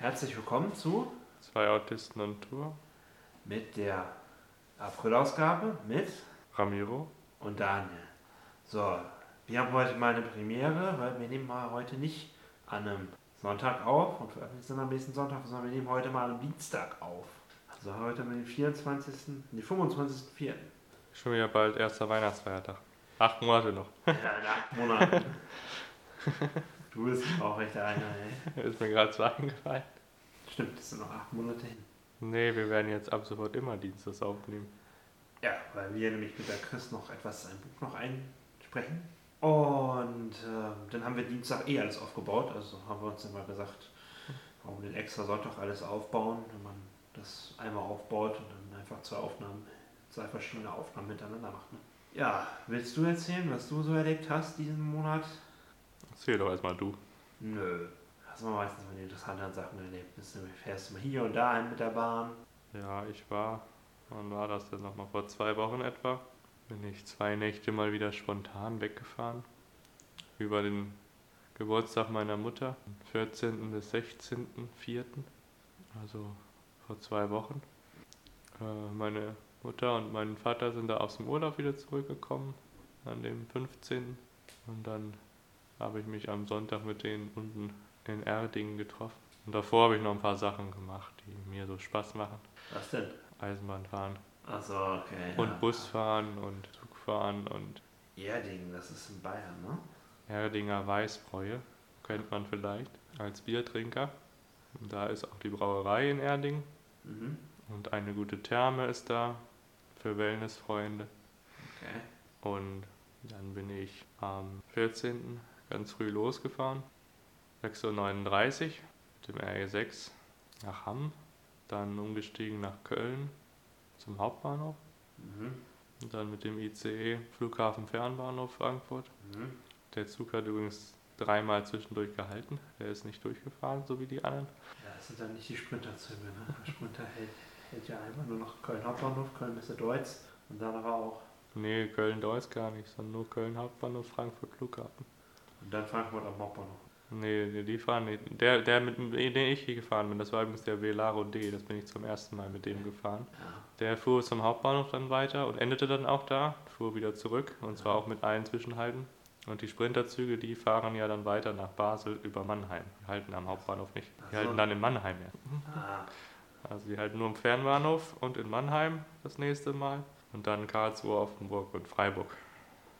Herzlich willkommen zu Zwei Autisten on Tour. mit der Aprilausgabe mit Ramiro. und Daniel. So, wir haben heute mal eine Premiere, weil wir nehmen mal heute nicht an einem Sonntag auf und veröffentlichen am nächsten Sonntag, sondern wir nehmen heute mal am Dienstag auf. Also heute dem 24., nee, 25.04. Schon wieder bald erster Weihnachtsfeiertag. Acht Monate noch. Ja, in acht Monaten. Du bist auch echt einer, ey. Ist mir gerade so eingefallen. Stimmt, das sind noch acht Monate hin. Nee, wir werden jetzt ab sofort immer Dienstags aufnehmen. Ja, weil wir nämlich mit der Chris noch etwas ein Buch noch einsprechen. Und ähm, dann haben wir Dienstag eh alles aufgebaut. Also haben wir uns dann mal gesagt, warum den extra Sonntag alles aufbauen, wenn man das einmal aufbaut und dann einfach zwei Aufnahmen, zwei verschiedene Aufnahmen miteinander macht. Ne? Ja, willst du erzählen, was du so erlebt hast diesen Monat? Erzähl doch erstmal du. Nö. Hast mal meistens die interessanten Sachen erlebt. Fährst du mal hier und da hin mit der Bahn. Ja, ich war, wann war das denn nochmal? Vor zwei Wochen etwa. Bin ich zwei Nächte mal wieder spontan weggefahren. Über den Geburtstag meiner Mutter, am 14. bis 16.04. Also vor zwei Wochen. Äh, meine Mutter und mein Vater sind da aus dem Urlaub wieder zurückgekommen, an dem 15. Und dann habe ich mich am Sonntag mit denen unten in Erdingen getroffen. Und davor habe ich noch ein paar Sachen gemacht, die mir so Spaß machen. Was denn? Eisenbahn fahren Achso, okay. und ja. Busfahren und Zugfahren und Erding, das ist in Bayern, ne? Erdinger Weißbräu, kennt man vielleicht als Biertrinker. Und da ist auch die Brauerei in Erding Mhm. und eine gute Therme ist da für Wellnessfreunde. Okay. Und dann bin ich am 14. ganz früh losgefahren, 6.39 Uhr mit dem RE6 nach Hamm, dann umgestiegen nach Köln zum Hauptbahnhof Mhm. und dann mit dem ICE Flughafen Fernbahnhof Frankfurt. Mhm. Der Zug hat übrigens dreimal zwischendurch gehalten, der ist nicht durchgefahren, so wie die anderen. Ja, das sind dann nicht die Sprinterzüge, ne? Der Sprinter hält, hält ja einfach nur noch Köln Hauptbahnhof, Köln Messe Deutz und dann aber auch. Nee, Köln-Deutz gar nicht, sondern nur Köln Hauptbahnhof, Frankfurt Flughafen. Und dann Frankfurt am Hauptbahnhof. Nee, nee, die fahren nicht. Der, der mit dem den ich hier gefahren bin, das war übrigens der Velaro D, das bin ich zum ersten Mal mit dem gefahren. Ja. Der fuhr zum Hauptbahnhof dann weiter und endete dann auch da, fuhr wieder zurück und zwar auch mit allen Zwischenhalten. Und die Sprinterzüge, die fahren ja dann weiter nach Basel über Mannheim. Die halten am Hauptbahnhof nicht. Die halten dann in Mannheim erst. Ah, Also die halten nur im Fernbahnhof und in Mannheim das nächste Mal. Und dann Karlsruhe, Offenburg und Freiburg,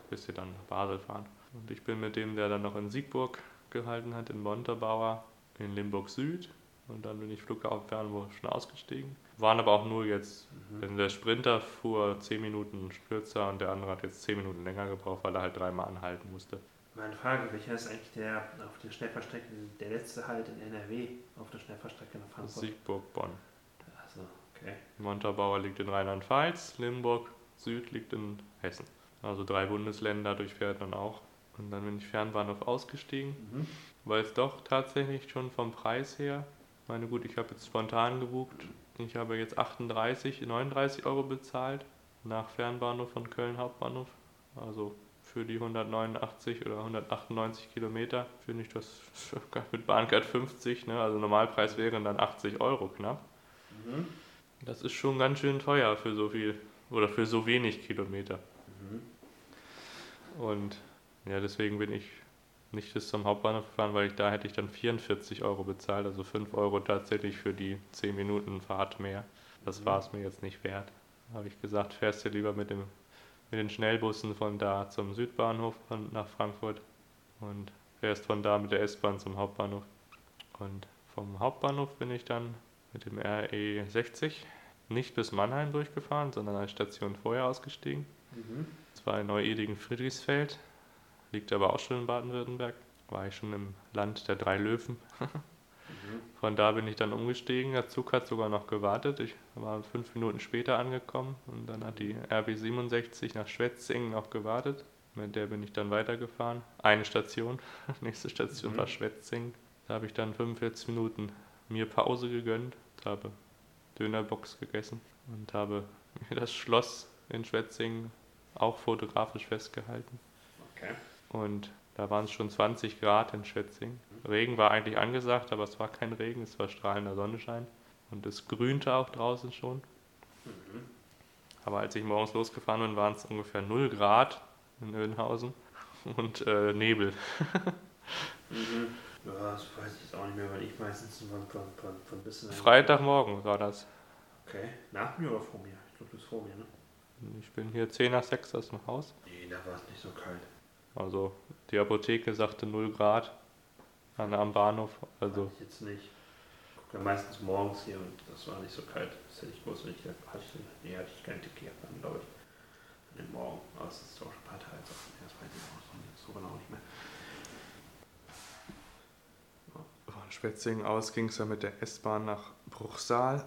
bis sie dann nach Basel fahren. Und ich bin mit dem, der dann noch in Siegburg gehalten hat, in Montabaur, in Limburg Süd. Und dann bin ich Flughafen Fernburg schon ausgestiegen. Waren aber auch nur jetzt, mhm. der Sprinter fuhr 10 Minuten kürzer und der andere hat jetzt 10 Minuten länger gebraucht, weil er halt dreimal anhalten musste. Meine Frage, welcher ist eigentlich der auf der Schnellfahrstrecke, der letzte Halt in NRW auf der Schnellfahrstrecke nach Frankfurt? Siegburg-Bonn. Achso, okay. Montabaur liegt in Rheinland-Pfalz, Limburg Süd liegt in Hessen. Also drei Bundesländer durchfährt man auch. Und dann bin ich Fernbahnhof ausgestiegen, Mhm. weil es doch tatsächlich schon vom Preis her, ich meine gut, ich habe jetzt spontan gebucht, ich habe jetzt 38, 39 Euro bezahlt nach Fernbahnhof von Köln Hauptbahnhof. Also für die 189 oder 198 Kilometer finde ich das mit Bahncard 50, ne? also Normalpreis wären dann 80 Euro knapp. Mhm. Das ist schon ganz schön teuer für so viel oder für so wenig Kilometer. Mhm. Und ja, deswegen bin ich nicht bis zum Hauptbahnhof gefahren, weil ich da hätte ich dann 44 Euro bezahlt, also 5 Euro tatsächlich für die 10 Minuten Fahrt mehr. Das Mhm. war es mir jetzt nicht wert. Da habe ich gesagt, fährst du lieber mit, dem, mit den Schnellbussen von da zum Südbahnhof von, nach Frankfurt und fährst von da mit der S-Bahn zum Hauptbahnhof. Und vom Hauptbahnhof bin ich dann mit dem RE60 nicht bis Mannheim durchgefahren, sondern eine Station vorher ausgestiegen. Mhm. Das war in Neu-Edingen-Friedrichsfeld, liegt aber auch schon in Baden-Württemberg. War ich schon im Land der drei Löwen. Mhm. Von da bin ich dann umgestiegen. Der Zug hat sogar noch gewartet. Ich war fünf Minuten später angekommen und dann hat die RB67 nach Schwetzingen noch gewartet. Mit der bin ich dann weitergefahren. Eine Station. Nächste Station Mhm. war Schwetzingen. Da habe ich dann 45 Minuten mir Pause gegönnt, habe Dönerbox gegessen und habe mir das Schloss in Schwetzingen auch fotografisch festgehalten. Okay. Und da waren es schon 20 Grad in Schwetzingen. Regen war eigentlich angesagt, aber es war kein Regen, es war strahlender Sonnenschein. Und es grünte auch draußen schon. Mhm. Aber als ich morgens losgefahren bin, waren es ungefähr 0 Grad in Ödenhausen und äh, Nebel. Mhm. Ja, das weiß ich jetzt auch nicht mehr, weil ich meistens von, von, von, von bisschen. Freitagmorgen war das. Okay. Nach mir oder vor mir? Ich glaube, du bist vor mir, ne? Ich bin hier 10 nach 6 aus dem Haus. Nee, da war es nicht so kalt. Also die Apotheke sagte 0 Grad an, am Bahnhof. Also Weiß ich jetzt nicht. Ich ja meistens morgens hier und das war nicht so kalt. Das hätte ich groß nicht gehabt. Hatte ich, nee, hatte ich keine dicke Jacke an, glaube ich. An dem Morgen. Aber es ist auch schon ein paar Tage jetzt offen. Das weiß ich auch so- so genau nicht mehr. von Schwetzingen aus ging es dann mit der S-Bahn nach Bruchsal.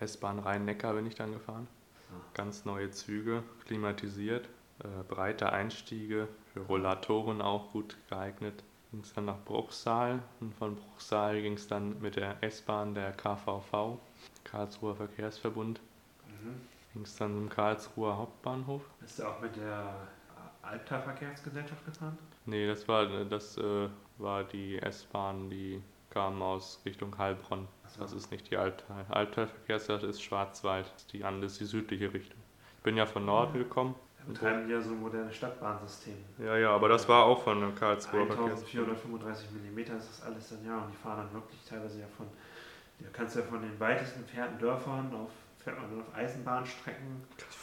S-Bahn Rhein-Neckar bin ich dann gefahren. Ah. Ganz neue Züge, klimatisiert, äh, breite Einstiege, für Rollatoren auch gut geeignet. Ging es dann nach Bruchsal und von Bruchsal ging es dann mit der S-Bahn der KVV, Karlsruher Verkehrsverbund, Mhm. ging es dann zum Karlsruher Hauptbahnhof. Bist du auch mit der Alpta Verkehrsgesellschaft gefahren? Nee, das war, das äh, war die S-Bahn, die kam aus Richtung Heilbronn. Achso. Das ist nicht die Albtal. Albtal Verkehrsseite ist Schwarzwald, das ist die andere, ist die südliche Richtung. Ich bin ja von Norden gekommen. Betreiben ja so ein modernes Stadtbahnsystem. Ja, ja, aber das war auch von der Karlsruher Verkehrsverbund. 1435 mm ist das alles dann, ja, und die fahren dann wirklich teilweise ja von, da kannst du ja von den weitesten entfernten Dörfern auf, fährt man dann auf Eisenbahnstrecken.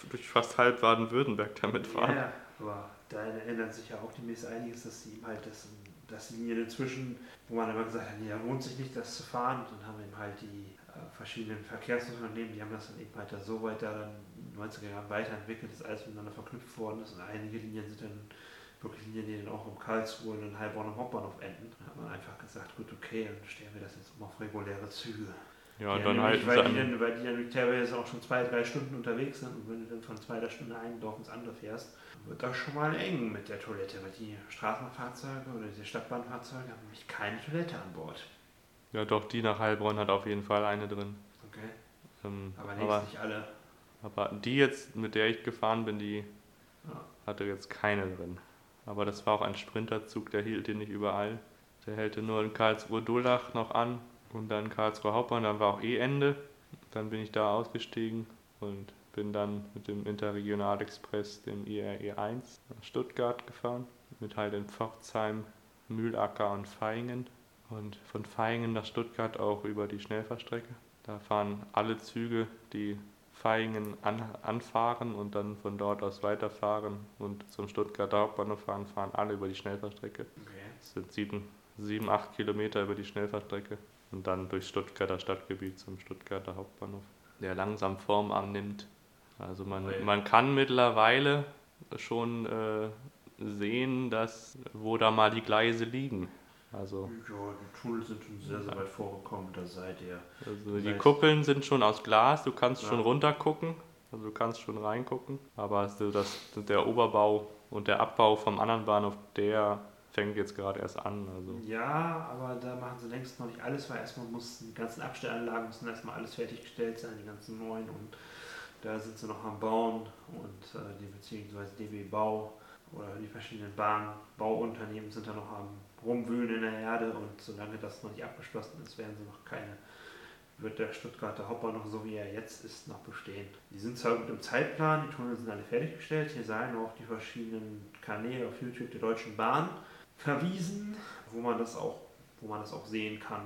Durch fast halb Baden-Württemberg damit fahren. Ja, ja, aber da ändert sich ja auch demnächst einiges, dass sie eben halt das, das Linien inzwischen, wo man immer gesagt hat, nee, da lohnt sich nicht, das zu fahren. Und dann haben eben halt die äh, verschiedenen Verkehrsunternehmen, die haben das dann eben halt da so weit da dann 90er Jahren weiterentwickelt, dass alles miteinander verknüpft worden ist. Und einige Linien sind dann wirklich Linien, die dann auch im Karlsruhe und in Heilbronn am Hauptbahnhof enden. Da hat man einfach gesagt, gut, okay, dann stellen wir das jetzt um auf reguläre Züge. Ja, und dann nämlich, halten weil, die an. dann, weil die dann teilweise auch schon zwei, drei Stunden unterwegs sind und wenn du dann von zwei, drei Stunden ein Dorf ins andere fährst, wird das schon mal eng mit der Toilette, weil die Straßenbahnfahrzeuge oder diese Stadtbahnfahrzeuge haben nämlich keine Toilette an Bord. Ja, doch, die nach Heilbronn hat auf jeden Fall eine drin. Okay. Ähm, Aber längst aber, nicht alle. Aber die jetzt, mit der ich gefahren bin, die Ja. hatte jetzt keine drin. Aber das war auch ein Sprinterzug, der hielt hier nicht überall. Der hält nur in Karlsruhe-Dullach noch an und dann Karlsruhe Hauptbahn, dann war auch eh Ende. Dann bin ich da ausgestiegen und bin dann mit dem Interregionalexpress, dem IRE 1, nach Stuttgart gefahren. Mit halt in Pforzheim, Mühlacker und Vaihingen. Und von Vaihingen nach Stuttgart auch über die Schnellfahrstrecke. Da fahren alle Züge, die Vaihingen an, anfahren und dann von dort aus weiterfahren und zum Stuttgarter Hauptbahnhof fahren, fahren alle über die Schnellfahrstrecke. Okay. Das sind sieben, sieben, acht Kilometer über die Schnellfahrstrecke und dann durchs Stuttgarter Stadtgebiet zum Stuttgarter Hauptbahnhof, der langsam Form annimmt. Also man, Okay. man kann mittlerweile schon äh, sehen, dass wo da mal die Gleise liegen. Also, Ja, die Tunnel sind schon sehr, sehr weit vorgekommen, da seid ihr. also die Kuppeln sind schon aus Glas, du kannst Ja. schon runter gucken, also du kannst schon reingucken, aber so das, der Oberbau und der Abbau vom anderen Bahnhof, der fängt jetzt gerade erst an. Also. Ja, aber da machen sie längst noch nicht alles, weil erstmal mussten die ganzen Abstellanlagen müssen erstmal alles fertiggestellt sein, die ganzen neuen und da sind sie noch am Bauen und äh, die beziehungsweise DB Bau oder die verschiedenen Bahn, Bauunternehmen sind da noch am Rumwühlen in der Erde und solange das noch nicht abgeschlossen ist, werden sie noch keine, wird der Stuttgarter Hauptbahnhof so wie er jetzt ist noch bestehen. Die sind zwar gut im Zeitplan, die Tunnel sind alle fertiggestellt, hier seien auch die verschiedenen Kanäle auf YouTube der Deutschen Bahn verwiesen, wo man das auch, wo man das auch sehen kann,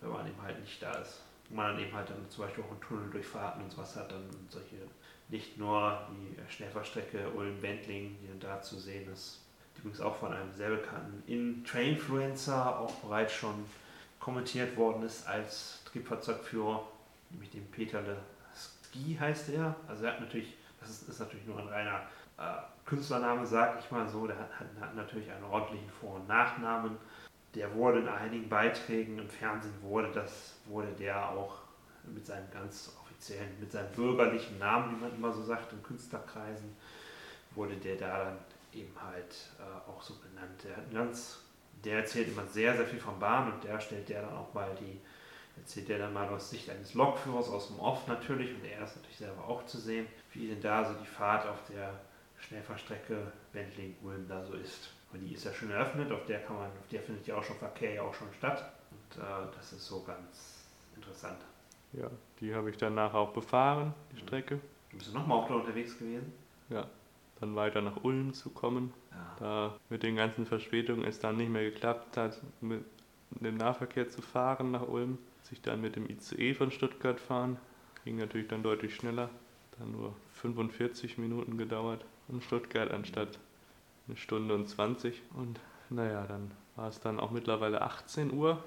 wenn man eben halt nicht da ist. Wo man dann eben halt dann zum Beispiel auch einen Tunnel durchfahrten und sowas hat, dann solche, nicht nur die Schnellfahrstrecke Ulm-Wendling, die dann da zu sehen ist, übrigens auch von einem sehr bekannten In-Trainfluencer auch bereits schon kommentiert worden ist als Triebfahrzeugführer, nämlich dem Peterle Ski heißt er. Also er hat natürlich, das ist, ist natürlich nur ein reiner äh, Künstlername, sag ich mal so, der hat, hat natürlich einen ordentlichen Vor- und Nachnamen. Der wurde in einigen Beiträgen im Fernsehen wurde das, wurde der auch mit seinem ganz offiziellen, mit seinem bürgerlichen Namen, wie man immer so sagt, in Künstlerkreisen, wurde der da dann eben halt äh, auch so benannt. Der hat ganz, der erzählt immer sehr, sehr viel von Bahn und der stellt der dann auch mal die, erzählt der dann mal aus Sicht eines Lokführers aus dem Off natürlich und er ist natürlich selber auch zu sehen, wie denn da so die Fahrt auf der Schnellfahrstrecke Wendling-Ulm da so ist. Und die ist ja schon eröffnet, auf der kann man, auf der findet ja auch schon Verkehr ja auch schon statt. Und äh, das ist so ganz interessant. Ja, die habe ich danach auch befahren, die Strecke. Bist du nochmal auch da unterwegs gewesen? Ja, dann weiter nach Ulm zu kommen. Ja. Da mit den ganzen Verspätungen es dann nicht mehr geklappt hat, mit dem Nahverkehr zu fahren nach Ulm. Sich dann mit dem ICE von Stuttgart fahren. Ging natürlich dann deutlich schneller. Dann nur 45 Minuten gedauert in Stuttgart anstatt eine Stunde und 20. Und naja, dann war es dann auch mittlerweile 18 Uhr.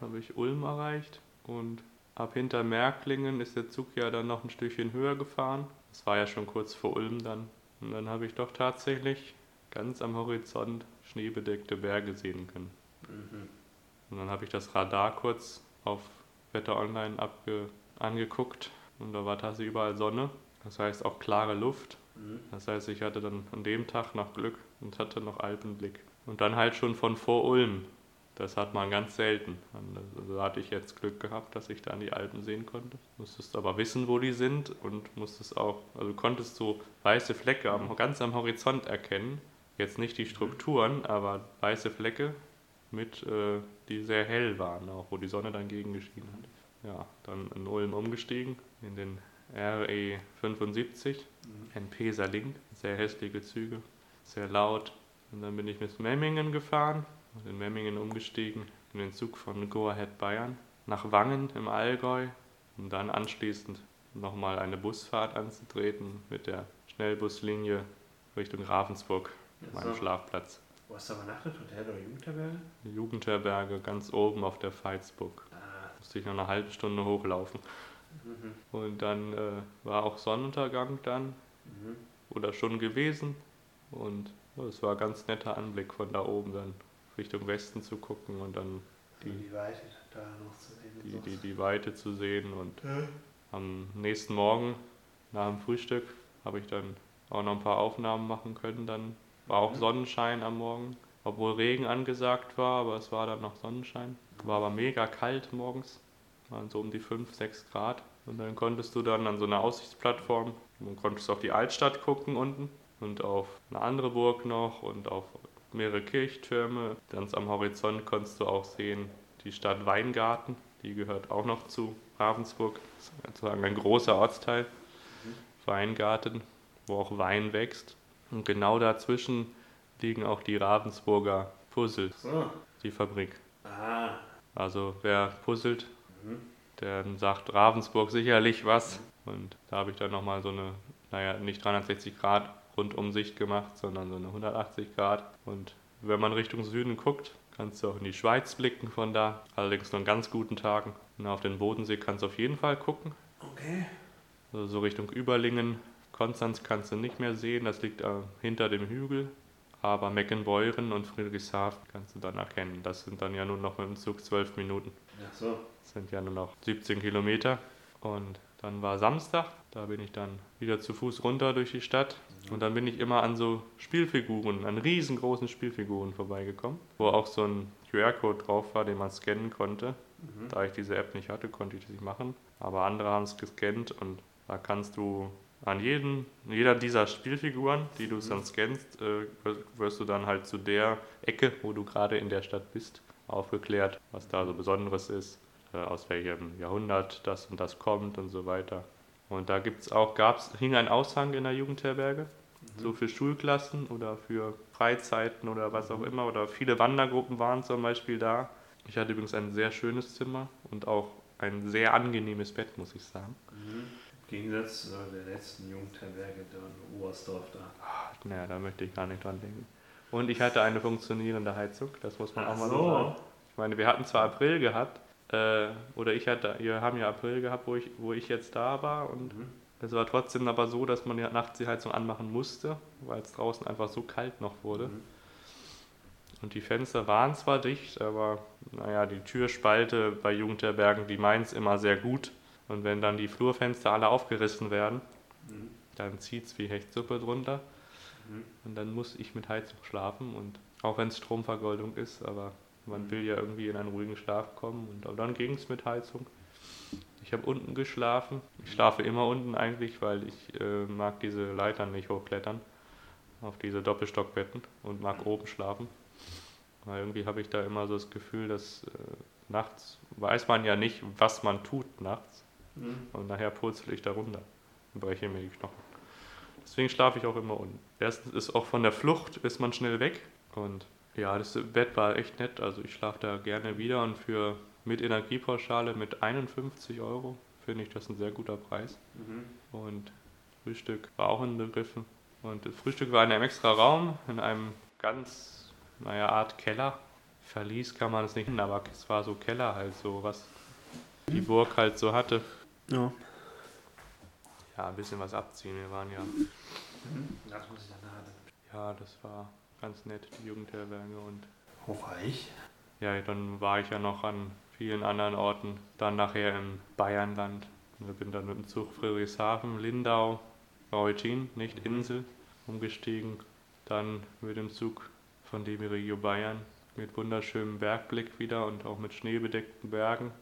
Habe ich Ulm erreicht. Und ab hinter Märklingen ist der Zug ja dann noch ein Stückchen höher gefahren. Das war ja schon kurz vor Ulm dann. Und dann habe ich doch tatsächlich ganz am Horizont schneebedeckte Berge sehen können. Mhm. Und dann habe ich das Radar kurz auf Wetter Online angeguckt und da war tatsächlich überall Sonne. Das heißt auch klare Luft. Mhm. Das heißt, ich hatte dann an dem Tag noch Glück und hatte noch Alpenblick. Und dann halt schon von vor Ulm. Das hat man ganz selten. Also da hatte ich jetzt Glück gehabt, dass ich dann die Alpen sehen konnte. Musstest aber wissen, wo die sind und musstest auch, also konntest so weiße Flecke am, ganz am Horizont erkennen. Jetzt nicht die Strukturen, aber weiße Flecke mit, äh, die sehr hell waren, auch wo die Sonne dann gegen geschienen hat. Ja, dann in Ulm umgestiegen in den RE 75, Mhm. NP Salink, sehr hässliche Züge, sehr laut. Und dann bin ich bis Memmingen gefahren in Memmingen umgestiegen in den Zug von Go Ahead Bayern nach Wangen im Allgäu, um dann anschließend nochmal eine Busfahrt anzutreten mit der Schnellbuslinie Richtung Ravensburg, meinem. Schlafplatz. Wo hast du übernachtet? Hotel oder Jugendherberge? Jugendherberge ganz oben auf der Veitsburg. Ah. Musste ich noch eine halbe Stunde hochlaufen. Mhm. Und dann äh, war auch Sonnenuntergang dann Mhm. oder schon gewesen. Und es war ein ganz netter Anblick von da oben dann Richtung Westen zu gucken und dann Die, die, die Weite da noch zu sehen. und die, die, die Weite zu sehen. Und Ja. am nächsten Morgen nach dem Frühstück habe ich dann auch noch ein paar Aufnahmen machen können. Dann war auch Mhm. Sonnenschein am Morgen, obwohl Regen angesagt war, aber es war dann noch Sonnenschein. War aber mega kalt morgens, waren so um die 5, 6 Grad. Und dann konntest du dann an so einer Aussichtsplattform, man konntest auf die Altstadt gucken unten und auf eine andere Burg noch und auf mehrere Kirchtürme. Ganz am Horizont konntest du auch sehen die Stadt Weingarten, die gehört auch noch zu Ravensburg, das ist sozusagen ein großer Ortsteil, Weingarten, wo auch Wein wächst. Und genau dazwischen liegen auch die Ravensburger Puzzle, So. die Fabrik. Ah. Also wer puzzelt, Mhm. der sagt Ravensburg sicherlich was. Und da habe ich dann nochmal so eine, naja, nicht 360 Grad Rundumsicht gemacht, sondern so eine 180 Grad. Und wenn man Richtung Süden guckt, kannst du auch in die Schweiz blicken von da. Allerdings nur an ganz guten Tagen. Und auf den Bodensee kannst du auf jeden Fall gucken. Okay. Also so Richtung Überlingen. Konstanz kannst du nicht mehr sehen, das liegt äh, hinter dem Hügel. Aber Meckenbeuren und Friedrichshafen kannst du dann erkennen. Das sind dann ja nur noch mit dem Zug 12 Minuten. Ach so. Das sind ja nur noch 17 Kilometer. Und dann war Samstag, da bin ich dann wieder zu Fuß runter durch die Stadt. Und dann bin ich immer an so Spielfiguren, an riesengroßen Spielfiguren vorbeigekommen, wo auch so ein QR-Code drauf war, den man scannen konnte. Mhm. Da ich diese App nicht hatte, konnte ich das nicht machen. Aber andere haben es gescannt und da kannst du an jeden, jeder dieser Spielfiguren, die du dann scannst, äh, wirst du dann halt zu der Ecke, wo du gerade in der Stadt bist, aufgeklärt, was da so Besonderes ist, äh, aus welchem Jahrhundert das und das kommt und so weiter. Und da gibt's auch, gab's, hing ein Aushang in der Jugendherberge, so für Schulklassen oder für Freizeiten oder was auch immer. Oder viele Wandergruppen waren zum Beispiel da. Ich hatte übrigens ein sehr schönes Zimmer und auch ein sehr angenehmes Bett, muss ich sagen. Mhm. Im Gegensatz zu der letzten Jugendherberge da in Oberstdorf da. Naja, da möchte ich gar nicht dran denken. Und ich hatte eine funktionierende Heizung, das muss man Ach auch mal so. sagen. Ich meine, wir hatten zwar April gehabt, äh, oder ich hatte, wir haben ja April gehabt, wo ich, wo ich jetzt da war und Mhm. es war trotzdem aber so, dass man ja nachts die Heizung anmachen musste, weil es draußen einfach so kalt noch wurde. Mhm. Und die Fenster waren zwar dicht, aber naja, die Türspalte bei Jugendherbergen, die meint's immer sehr gut. Und wenn dann die Flurfenster alle aufgerissen werden, Mhm. dann zieht's wie Hechtsuppe drunter. Mhm. Und dann muss ich mit Heizung schlafen. Und auch wenn es Stromvergoldung ist, aber man will ja irgendwie in einen ruhigen Schlaf kommen. Und aber dann ging's mit Heizung. Ich habe unten geschlafen. Ich schlafe immer unten eigentlich, weil ich äh, mag diese Leitern nicht hochklettern. auf diese Doppelstockbetten und mag oben schlafen. Weil irgendwie habe ich da immer so das Gefühl, dass äh, nachts weiß man ja nicht, was man tut nachts. Mhm. Und nachher purzel ich da runter und breche mir die Knochen. Deswegen schlafe ich auch immer unten. Erstens ist auch von der Flucht ist man schnell weg. Und ja, das Bett war echt nett. Also ich schlafe da gerne wieder und für mit Energiepauschale mit 51 Euro finde ich das ein sehr guter Preis. Mhm. Und Frühstück war auch inbegriffen. Und das Frühstück war in einem extra Raum, in einem ganz, naja, Art Keller. Verlies kann man es nicht nennen, aber es war so Keller halt so, was die Burg halt so hatte. Ja. Ja, ein bisschen was abziehen. Wir waren ja, Mhm. Das muss ich dann ja, das war ganz nett, die Jugendherberge. Und Hochreich. ja, dann war ich ja noch an vielen anderen Orten. Dann nachher im Bayernland. Und bin dann mit dem Zug Friedrichshafen, Lindau, Eutin, nicht Insel, umgestiegen. Dann mit dem Zug von Demiregio Bayern mit wunderschönem Bergblick wieder und auch mit schneebedeckten Bergen.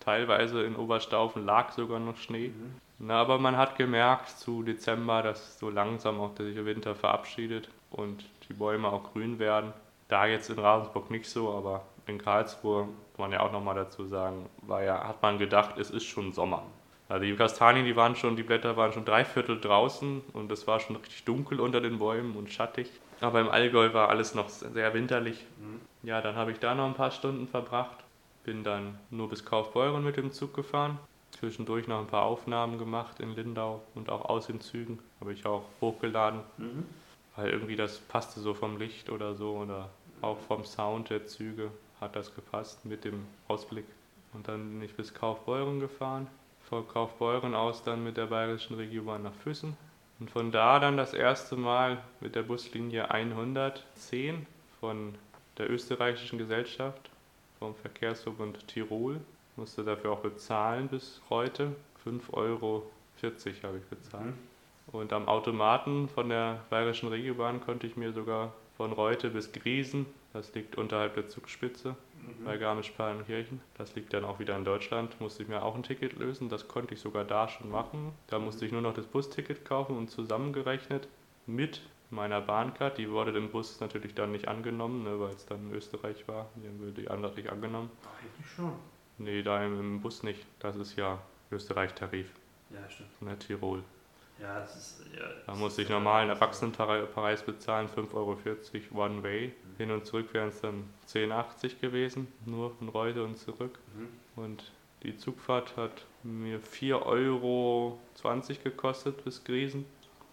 Teilweise in Oberstaufen lag sogar noch Schnee. Mhm. Na, aber man hat gemerkt zu Dezember, dass so langsam auch der Winter verabschiedet und die Bäume auch grün werden. Da jetzt in Ravensburg nicht so, aber in Karlsruhe, kann man ja auch nochmal dazu sagen, war ja, hat man gedacht, es ist schon Sommer. Also die Kastanien, die waren schon, die Blätter waren schon drei Viertel draußen und es war schon richtig dunkel unter den Bäumen und schattig. Aber im Allgäu war alles noch sehr winterlich. Mhm. Ja, dann habe ich da noch ein paar Stunden verbracht. Bin dann nur bis Kaufbeuren mit dem Zug gefahren. Zwischendurch noch ein paar Aufnahmen gemacht in Lindau und auch aus den Zügen. Habe ich auch hochgeladen, Mhm. Weil irgendwie das passte so vom Licht oder so oder auch vom Sound der Züge hat das gepasst mit dem Ausblick. Und dann bin ich bis Kaufbeuren gefahren. Von Kaufbeuren aus dann mit der Bayerischen Regionbahn nach Füssen. Und von da dann das erste Mal mit der Buslinie 110 von der österreichischen Gesellschaft vom Verkehrsverbund Tirol. Musste dafür auch bezahlen bis heute. 5,40 Euro habe ich bezahlt. Mhm. Und am Automaten von der Bayerischen Regiobahn konnte ich mir sogar von Reute bis Griesen, das liegt unterhalb der Zugspitze Mhm. bei Garmisch-Partenkirchen, das liegt dann auch wieder in Deutschland, musste ich mir auch ein Ticket lösen. Das konnte ich sogar da schon machen. Da musste ich nur noch das Busticket kaufen und zusammengerechnet mit meiner Bahncard. Die wurde im Bus natürlich dann nicht angenommen, ne, weil es dann in Österreich war. Die haben wir die andere nicht angenommen. Eigentlich schon. Nee, da im, im Bus nicht. Das ist ja Österreich-Tarif, Ja, stimmt. ne, Tirol. Ja, das ist. Ja, Da ist ich normalen Erwachsenenpreis bezahlen, 5,40 Euro One Way. Hin und zurück wären es dann 10,80 gewesen, nur von Reute und zurück. Mhm. Und die Zugfahrt hat mir 4,20 Euro gekostet bis Griesen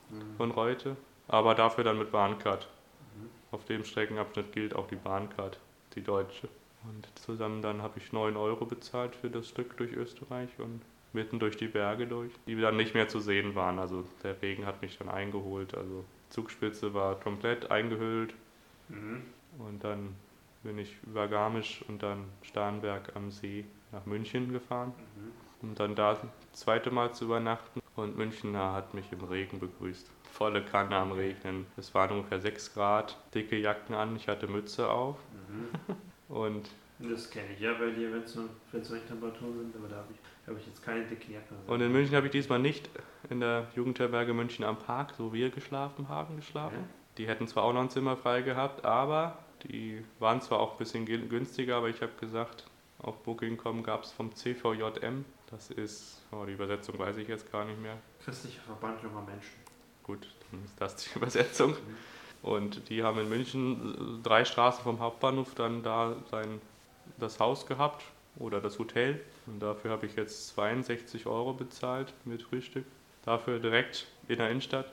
Mhm. von Reute, aber dafür dann mit Bahncard. Mhm. Auf dem Streckenabschnitt gilt auch die Bahncard, die deutsche. Und zusammen dann habe ich 9 Euro bezahlt für das Stück durch Österreich und mitten durch die Berge durch, die dann nicht mehr zu sehen waren. Also der Regen hat mich dann eingeholt. Also Zugspitze war komplett eingehüllt Mhm. und dann bin ich über Garmisch und dann Starnberg am See nach München gefahren, Mhm. um dann da das zweite Mal zu übernachten. Und München hat mich im Regen begrüßt. Volle Kanne am Regnen. Es waren ungefähr 6 Grad, dicke Jacken an, ich hatte Mütze auf Mhm. und Das kenne ich ja bei dir, wenn es so, solche Temperaturen sind, aber da habe ich, hab ich jetzt keine dicke Jacke. Und in München habe ich diesmal nicht in der Jugendherberge München am Park, so wie wir geschlafen haben, geschlafen. Ja. Die hätten zwar auch noch ein Zimmer frei gehabt, aber die waren zwar auch ein bisschen gü- günstiger, aber ich habe gesagt, auf Booking.com gab es vom CVJM, das ist, oh, die Übersetzung weiß ich jetzt gar nicht mehr. Christlicher Verband junger Menschen. Gut, dann ist das die Übersetzung. Und die haben in München drei Straßen vom Hauptbahnhof dann da sein, das Haus gehabt oder das Hotel. Und dafür habe ich jetzt 62 Euro bezahlt mit Frühstück. Dafür direkt in der Innenstadt.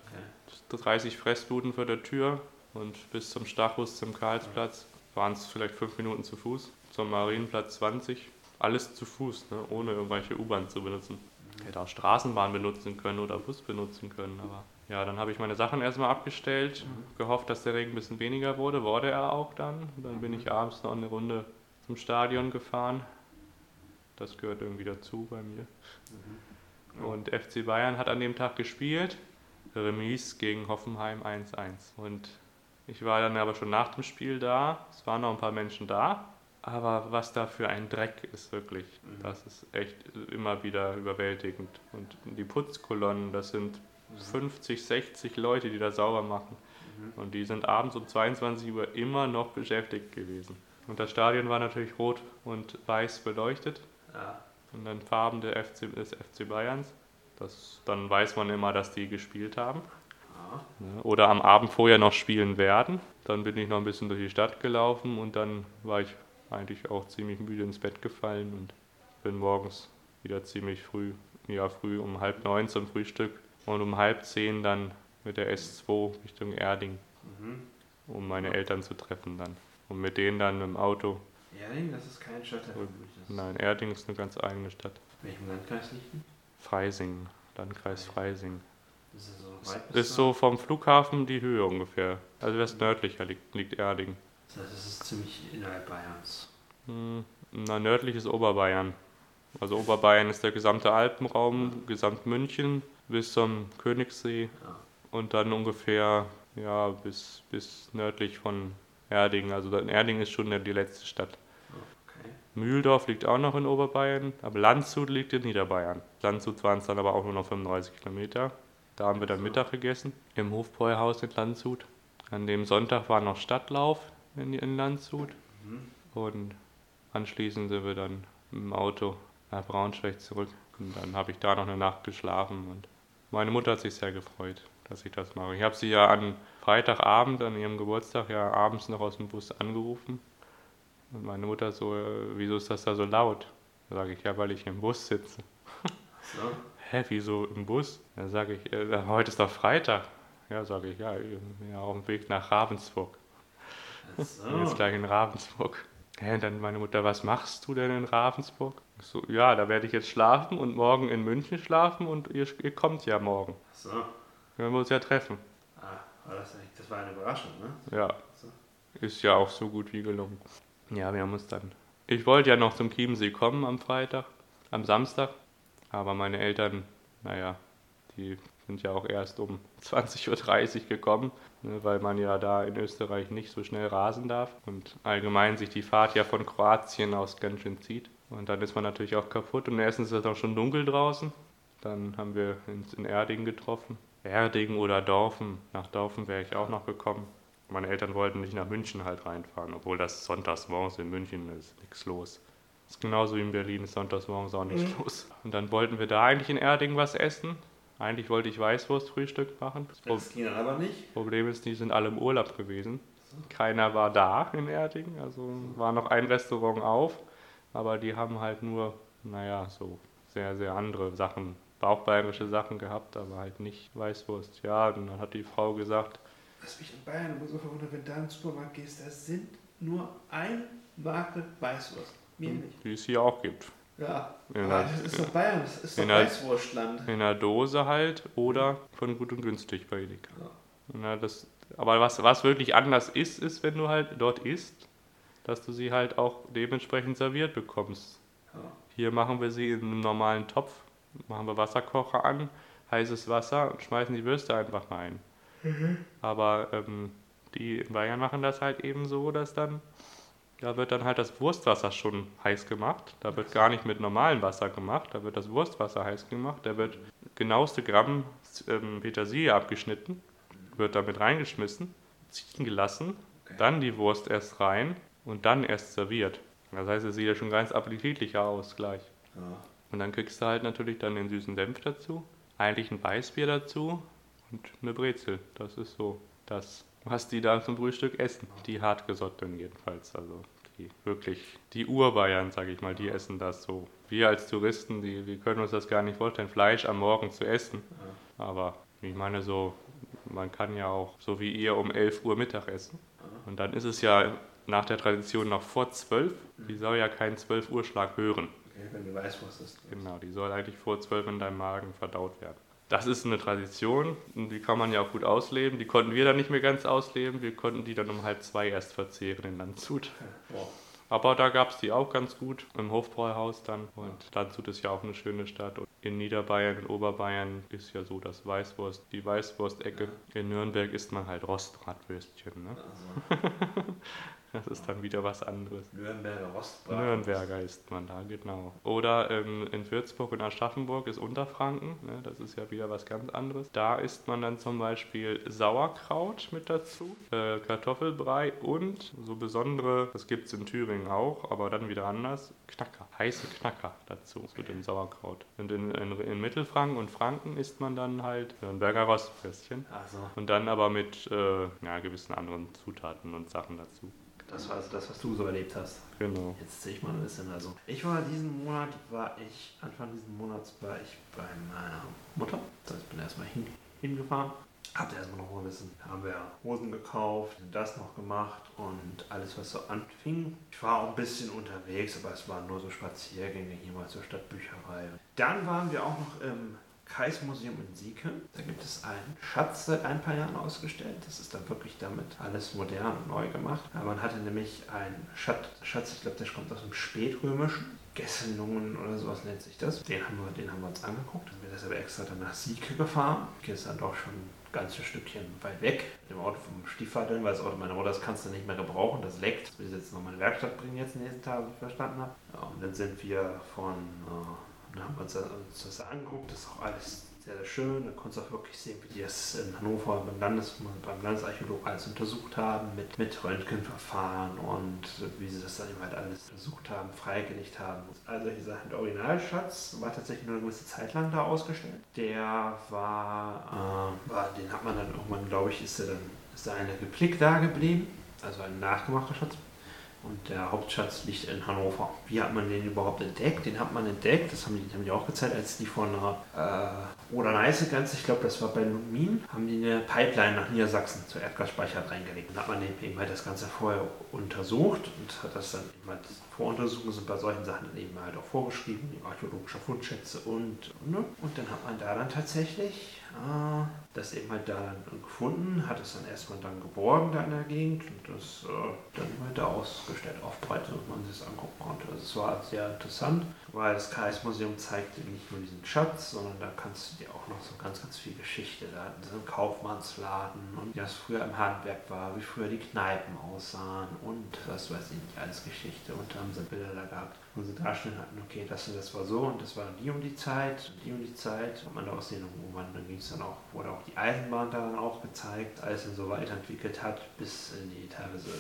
Okay. 30 Fressbuden vor der Tür und bis zum Stachus, zum Karlsplatz waren es vielleicht fünf Minuten zu Fuß. Zum Marienplatz 20. Alles zu Fuß, ne? ohne irgendwelche U-Bahn zu benutzen. Hätte auch Straßenbahn benutzen können oder Bus benutzen können, aber ja, dann habe ich meine Sachen erstmal abgestellt, gehofft, dass der Regen ein bisschen weniger wurde, wurde er auch dann. Dann bin ich abends noch eine Runde zum Stadion gefahren. Das gehört irgendwie dazu bei mir. Mhm. Und FC Bayern hat an dem Tag gespielt. Remise gegen Hoffenheim 1-1. Und ich war dann aber schon nach dem Spiel da. Es waren noch ein paar Menschen da. Aber was da für ein Dreck ist wirklich, Mhm. das ist echt immer wieder überwältigend. Und die Putzkolonnen, das sind 50, 60 Leute, die da sauber machen. Mhm. Und die sind abends um 22 Uhr immer noch beschäftigt gewesen. Und das Stadion war natürlich rot und weiß beleuchtet. Ja. Und dann Farben der FC, des FC Bayerns. Das, dann weiß man immer, dass die gespielt haben. Ja. Oder am Abend vorher noch spielen werden. Dann bin ich noch ein bisschen durch die Stadt gelaufen und dann war ich eigentlich auch ziemlich müde ins Bett gefallen und bin morgens wieder ziemlich früh, ja früh um halb neun zum Frühstück und um halb zehn dann mit der S2 Richtung Erding, Mhm. um meine Eltern zu treffen dann. Und mit denen dann mit dem Auto. Erding, das ist kein Stadtteil. vermutlich. Das ist- Nein, Erding ist eine ganz eigene Stadt. In welchem Landkreis liegt die? Freising, Landkreis Freising. Ist so weit ist so vom Flughafen die Höhe ungefähr. Also das nördlicher liegt, liegt Erding. Das heißt, es ist ziemlich innerhalb Bayerns. Hm, Na, nördlich ist Oberbayern. Also Oberbayern ist der gesamte Alpenraum, gesamt München bis zum Königssee Ja. und dann ungefähr ja, bis, bis nördlich von Erding. Also dann Erding ist schon die letzte Stadt. Mühldorf liegt auch noch in Oberbayern, aber Landshut liegt in Niederbayern. Landshut waren es dann aber auch nur noch 35 Kilometer. Da haben wir dann Mittag gegessen im Hofbräuhaus in Landshut. An dem Sonntag war noch Stadtlauf in, in Landshut. Mhm. Und anschließend sind wir dann dem Auto nach Braunschweig zurück. Und dann habe ich da noch eine Nacht geschlafen. Und meine Mutter hat sich sehr gefreut, dass ich das mache. Ich habe sie ja an Freitagabend, an ihrem Geburtstag, ja abends noch aus dem Bus angerufen. Und meine Mutter so, äh, wieso ist das da so laut? Da sage ich, ja, weil ich im Bus sitze. So. Hä, wieso im Bus? Dann sage ich, äh, heute ist doch Freitag. Ja, sage ich, ja, ich bin ja auf dem Weg nach Ravensburg. Bin jetzt so. gleich in Ravensburg. Hä, und dann meine Mutter, was machst du denn in Ravensburg? Ich so, ja, da werde ich jetzt schlafen und morgen in München schlafen und ihr, ihr kommt ja morgen. Ach so. Wir wir uns ja treffen. Ah, das, das war eine Überraschung, ne? Ja, So. ist ja auch so gut wie gelungen. Ja, wir haben uns dann. Ich wollte ja noch zum Chiemsee kommen am Freitag, am Samstag, aber meine Eltern, naja, die sind ja auch erst um 20.30 Uhr gekommen, ne, weil man ja da in Österreich nicht so schnell rasen darf und allgemein sich die Fahrt ja von Kroatien aus ganz schön zieht. Und dann ist man natürlich auch kaputt und erstens ist es auch schon dunkel draußen. Dann haben wir uns in Erding getroffen. Erding oder Dorfen. Nach Dorfen wäre ich auch noch gekommen. Meine Eltern wollten nicht nach München halt reinfahren, obwohl das sonntags morgens in München ist nichts los. Ist genauso wie in Berlin, ist sonntags morgens auch nichts los. Und dann wollten wir da eigentlich in Erding was essen. Eigentlich wollte ich Weißwurstfrühstück machen. Das Das ging dann aber nicht. Problem ist, die sind alle im Urlaub gewesen. Keiner war da in Erding, also war noch ein Restaurant auf, aber die haben halt nur, naja, so sehr, sehr andere Sachen, bauchbayerische Sachen gehabt, aber halt nicht Weißwurst. Ja, und dann hat die Frau gesagt, Was mich in Bayern immer so verwundert, wenn du da in den Supermarkt gehst, da sind nur ein Marke Weißwurst. Mehr nicht. wie es hier auch gibt. Ja, In der- das ist doch Bayern, das ist doch Weißwurstland. In einer Dose halt oder von gut und günstig bei Edeka. Ja. Na, das, aber was, was wirklich anders ist, ist, wenn du halt dort isst, dass du sie halt auch dementsprechend serviert bekommst. Ja. Hier machen wir sie in einem normalen Topf, machen wir Wasserkocher an, heißes Wasser und schmeißen die Würste einfach rein. Aber ähm, die in Bayern machen das halt eben so, dass dann, da wird dann halt das Wurstwasser schon heiß gemacht. Da wird gar nicht mit normalem Wasser gemacht, da wird das Wurstwasser heiß gemacht. Da wird genaueste Gramm ähm, Petersilie abgeschnitten, wird damit reingeschmissen, ziehen gelassen, Okay. dann die Wurst erst rein und dann erst serviert. Das heißt, es sieht ja schon ganz appetitlicher aus gleich. Ja. Und dann kriegst du halt natürlich dann den süßen Senf dazu, eigentlich ein Weißbier dazu und eine Brezel. Das ist so das, was die da zum Frühstück essen. Die hartgesottenen jedenfalls. Also die wirklich, die Urbayern, sag ich mal, die essen das so. Wir als Touristen, die, wir können uns das gar nicht vorstellen, Fleisch am Morgen zu essen. Aber ich meine so, man kann ja auch, so wie ihr, um 11 Uhr Mittag essen. Und dann ist es ja nach der Tradition noch vor 12. Die soll ja keinen 12 Uhr Schlag hören. Okay, wenn du Weißwurst isst. Genau, die soll eigentlich vor 12 in deinem Magen verdaut werden. Das ist eine Tradition und die kann man ja auch gut ausleben. Die konnten wir dann nicht mehr ganz ausleben. Wir konnten die dann um halb zwei erst verzehren in Landshut. Wow. Aber da gab es die auch ganz gut im Hofbräuhaus dann. Und Landshut ist ja auch eine schöne Stadt. Und in Niederbayern, in Oberbayern ist ja so das Weißwurst, die Weißwurstecke. In Nürnberg isst man halt Rostbratwürstchen. Ne? Also, Das ist dann wieder was anderes. Nürnberger Rostbraten. Nürnberger ist man da, genau. Oder ähm, in Würzburg und Aschaffenburg ist Unterfranken, ne, das ist ja wieder was ganz anderes. Da isst man dann zum Beispiel Sauerkraut mit dazu, äh, Kartoffelbrei und so besondere, das gibt es in Thüringen auch, aber dann wieder anders, Knacker, heiße Knacker dazu zu dem Sauerkraut. Und in, in, in Mittelfranken und Franken isst man dann halt Nürnberger Rostbröstchen. Also, Und dann aber mit äh, ja, gewissen anderen Zutaten und Sachen dazu. das war also das, was du so erlebt hast. Genau. Jetzt sehe ich mal ein bisschen. Also, ich war diesen Monat, war ich, Anfang diesen Monats war ich bei meiner Mutter. Das heißt, ich bin erstmal hin, hingefahren. Hab erstmal noch mal ein bisschen, haben wir Hosen gekauft, das noch gemacht und alles, was so anfing. Ich war auch ein bisschen unterwegs, aber es waren nur so Spaziergänge hier mal zur Stadtbücherei. Dann waren wir auch noch im Kais-Museum in Sieke. Da gibt es einen Schatz seit ein paar Jahren ausgestellt. Das ist dann wirklich damit alles modern und neu gemacht. Man hatte nämlich einen Schatz, Schatz ich glaube, der kommt aus dem Spätrömischen. Gessenungen oder sowas nennt sich das. Den haben wir, den haben wir uns angeguckt. Dann sind wir deshalb extra dann nach Sieke gefahren. Dann doch schon ein ganzes Stückchen weit weg. Mit dem Auto vom Stiefvater, weil das Auto meiner Mutter, das kannst du nicht mehr gebrauchen. Das leckt. Das will ich jetzt noch in die Werkstatt bringen jetzt den nächsten Tag, wie ich verstanden habe. Ja, und dann sind wir von... Äh, haben wir uns das angeguckt, das ist auch alles sehr, sehr schön. Da konntest du auch wirklich sehen, wie die das in Hannover beim, Landes, beim Landesarchäolog alles untersucht haben, mit, mit Röntgenverfahren und wie sie das dann eben halt alles untersucht haben, freigelegt haben. All solche Sachen. Der Originalschatz war tatsächlich nur eine gewisse Zeit lang da ausgestellt. Der war, äh, war den hat man dann irgendwann, glaube ich, ist, der dann, ist da eine Replik da geblieben, also ein nachgemachter Schatz. Und der Hauptschatz liegt in Hannover. Wie hat man den überhaupt entdeckt? Den hat man entdeckt, das haben die, haben die auch gezeigt, als die von der äh, Oder-Neiße-Grenze, ich glaube, das war bei Lumin, haben die eine Pipeline nach Niedersachsen zur Erdgasspeicher reingelegt. Und hat man eben halt das Ganze vorher untersucht und hat das dann eben halt, Voruntersuchungen sind bei solchen Sachen dann eben halt auch vorgeschrieben, archäologische Fundschätze und, ne? und dann hat man da dann tatsächlich äh, das eben halt da dann gefunden, hat es dann erstmal dann geborgen da in der Gegend und das äh, dann halt da ausgestellt, aufbereitet, dass man sich das angucken konnte. Also es war sehr interessant, weil das KS-Museum zeigt dir nicht nur diesen Schatz, sondern da kannst du dir auch noch so ganz, ganz viel Geschichte. Da hatten sie einen Kaufmannsladen und wie das früher im Handwerk war, wie früher die Kneipen aussahen und was weiß ich nicht, alles Geschichte. Und da haben sie Bilder da gehabt, wo sie darstellen hatten, okay, das und das war so und das war die um die Zeit die um die Zeit. Und man da auch sehen, irgendwann, dann ging es dann auch, wurde auch die Eisenbahn daran auch gezeigt, alles dann so weiterentwickelt hat, bis in die teilweise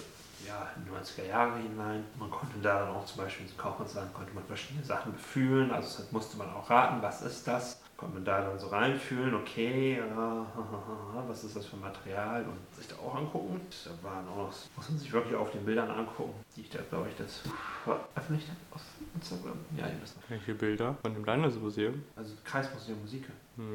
ja, 90er Jahre hinein. Man konnte da dann auch zum Beispiel in Kaufmannsladen konnte man verschiedene Sachen befühlen, also das musste man auch raten, was ist das? Konnte man da dann so reinfühlen, okay, äh, was ist das für Material und sich da auch angucken. Da waren auch noch, muss man sich wirklich auf den Bildern angucken, die ich da, glaube ich, das veröffentlicht habe auf Instagram. Ja, ihr wisst noch. Welche Bilder von dem Landesmuseum? Also Kreismuseum Musik.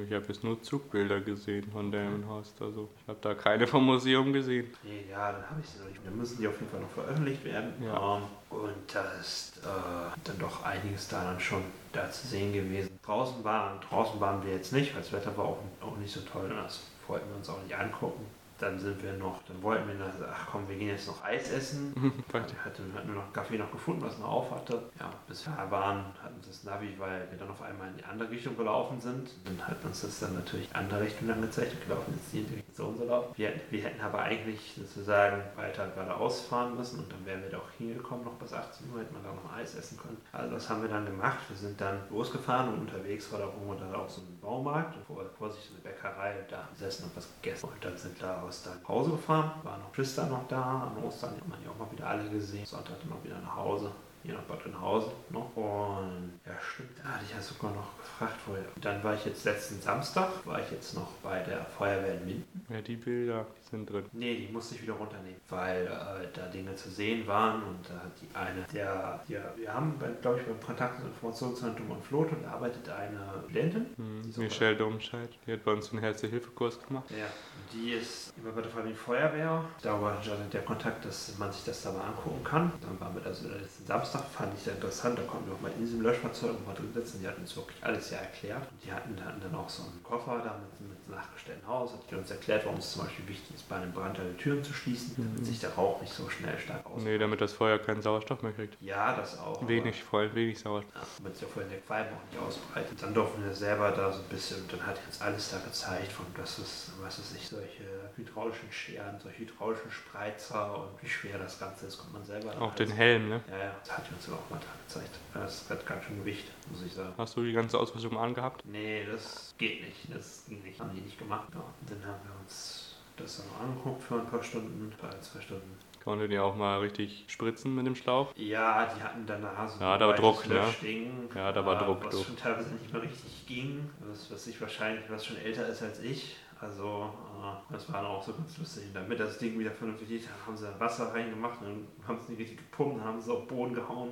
Ich habe jetzt nur Zugbilder gesehen von Haus. Also ich habe da keine vom Museum gesehen. Ja, dann habe ich sie noch nicht. Dann müssen die auf jeden Fall noch veröffentlicht werden. Ja. Ähm, und da ist äh, dann doch einiges da dann schon da zu sehen gewesen. Draußen waren, draußen waren wir jetzt nicht, weil das Wetter war auch, auch nicht so toll. Und das wollten wir uns auch nicht angucken. Dann sind wir noch, dann wollten wir, nach, ach komm, wir gehen jetzt noch Eis essen. Wir hatten, hatten nur noch einen Kaffee noch gefunden, was noch auf hatte. Ja, bis wir da waren, hatten uns das Navi, weil wir dann auf einmal in die andere Richtung gelaufen sind. Dann hat uns das dann natürlich in andere Richtung dann gezeigt. Wir laufen jetzt hier in die Richtung so und so laufen. Wir, hätten- wir hätten aber eigentlich sozusagen weiter geradeaus fahren müssen und dann wären wir doch hingekommen, noch bis 18 Uhr, hätten wir da noch Eis essen können. Also das haben wir dann gemacht. Wir sind dann losgefahren und unterwegs war da irgendwo dann auch so ein Baumarkt und vor, vor sich so eine Bäckerei und da gesessen und was gegessen. Und dann sind da aus dann nach Hause gefahren, waren noch Geschwister noch da, an Ostern hat man die auch mal wieder alle gesehen. Sonntag noch wieder nach Hause. Hier nach Bad Oeynhausen noch. Und ja, stimmt, da hatte ich ja sogar noch gefragt vorher. Dann war ich jetzt letzten Samstag, war ich jetzt noch bei der Feuerwehr in Minden. Ja, die Bilder sind drin. Nee, die musste ich wieder runternehmen, weil äh, da Dinge zu sehen waren und da hat die eine, der, ja, wir haben, glaube ich, beim Kontakt- und Informationszentrum und Floto, da arbeitet eine Studentin. Hm, auch Michelle Domscheit, die hat bei uns einen Herze-Hilfe-Kurs gemacht. Ja, die ist immer bei der Freiwilligen Feuerwehr. Da war schon der Kontakt, dass man sich das da mal angucken kann. Dann waren wir also letzten Samstag, fand ich sehr interessant. Da konnten wir auch mal in diesem Löschfahrzeug mal drin sitzen. Die hatten uns wirklich alles ja erklärt. Und die hatten, hatten dann auch so einen Koffer da mit, mit nachgestellten Haus. Hat die uns erklärt, warum es zum Beispiel wichtig ist, bei einem Brand alle Türen zu schließen, damit Mhm. sich der Rauch nicht so schnell stark aus. Nee, damit das Feuer keinen Sauerstoff mehr kriegt. Ja, das auch. Wenig, voll, wenig Sauerstoff. Ja, damit sich ja vorhin der Qualm auch nicht ausbreitet. Dann durften wir selber da so ein bisschen, dann hat jetzt alles da gezeigt, von dass es, was weiß ich, solche hydraulischen Scheren, solche hydraulischen Spreizer und wie schwer das Ganze ist, kommt man selber dann Auch den Helm, ne? Ja, ja, das hat uns aber auch mal da gezeigt. Das hat ganz schön Gewicht, muss ich sagen. Hast du die ganze Ausrüstung angehabt? Nee, das geht nicht. Das ging nicht. Haben die nicht gemacht. Ja, und dann haben wir uns das dann noch angeguckt für ein paar Stunden, ein, zwei Stunden. Konntet ihr auch mal richtig spritzen mit dem Schlauch? Ja, die hatten danach so Ja, da war Druck, ne? Löschding, Ja, da war Druck, Was du. schon teilweise nicht mehr richtig ging. Was, was ich wahrscheinlich, was schon älter ist als ich. Also, äh, das war dann auch so ganz lustig. Damit das Ding wieder vernünftig geht, haben sie Wasser reingemacht und haben sie nicht richtig gepumpt, haben sie es auf den Boden gehauen,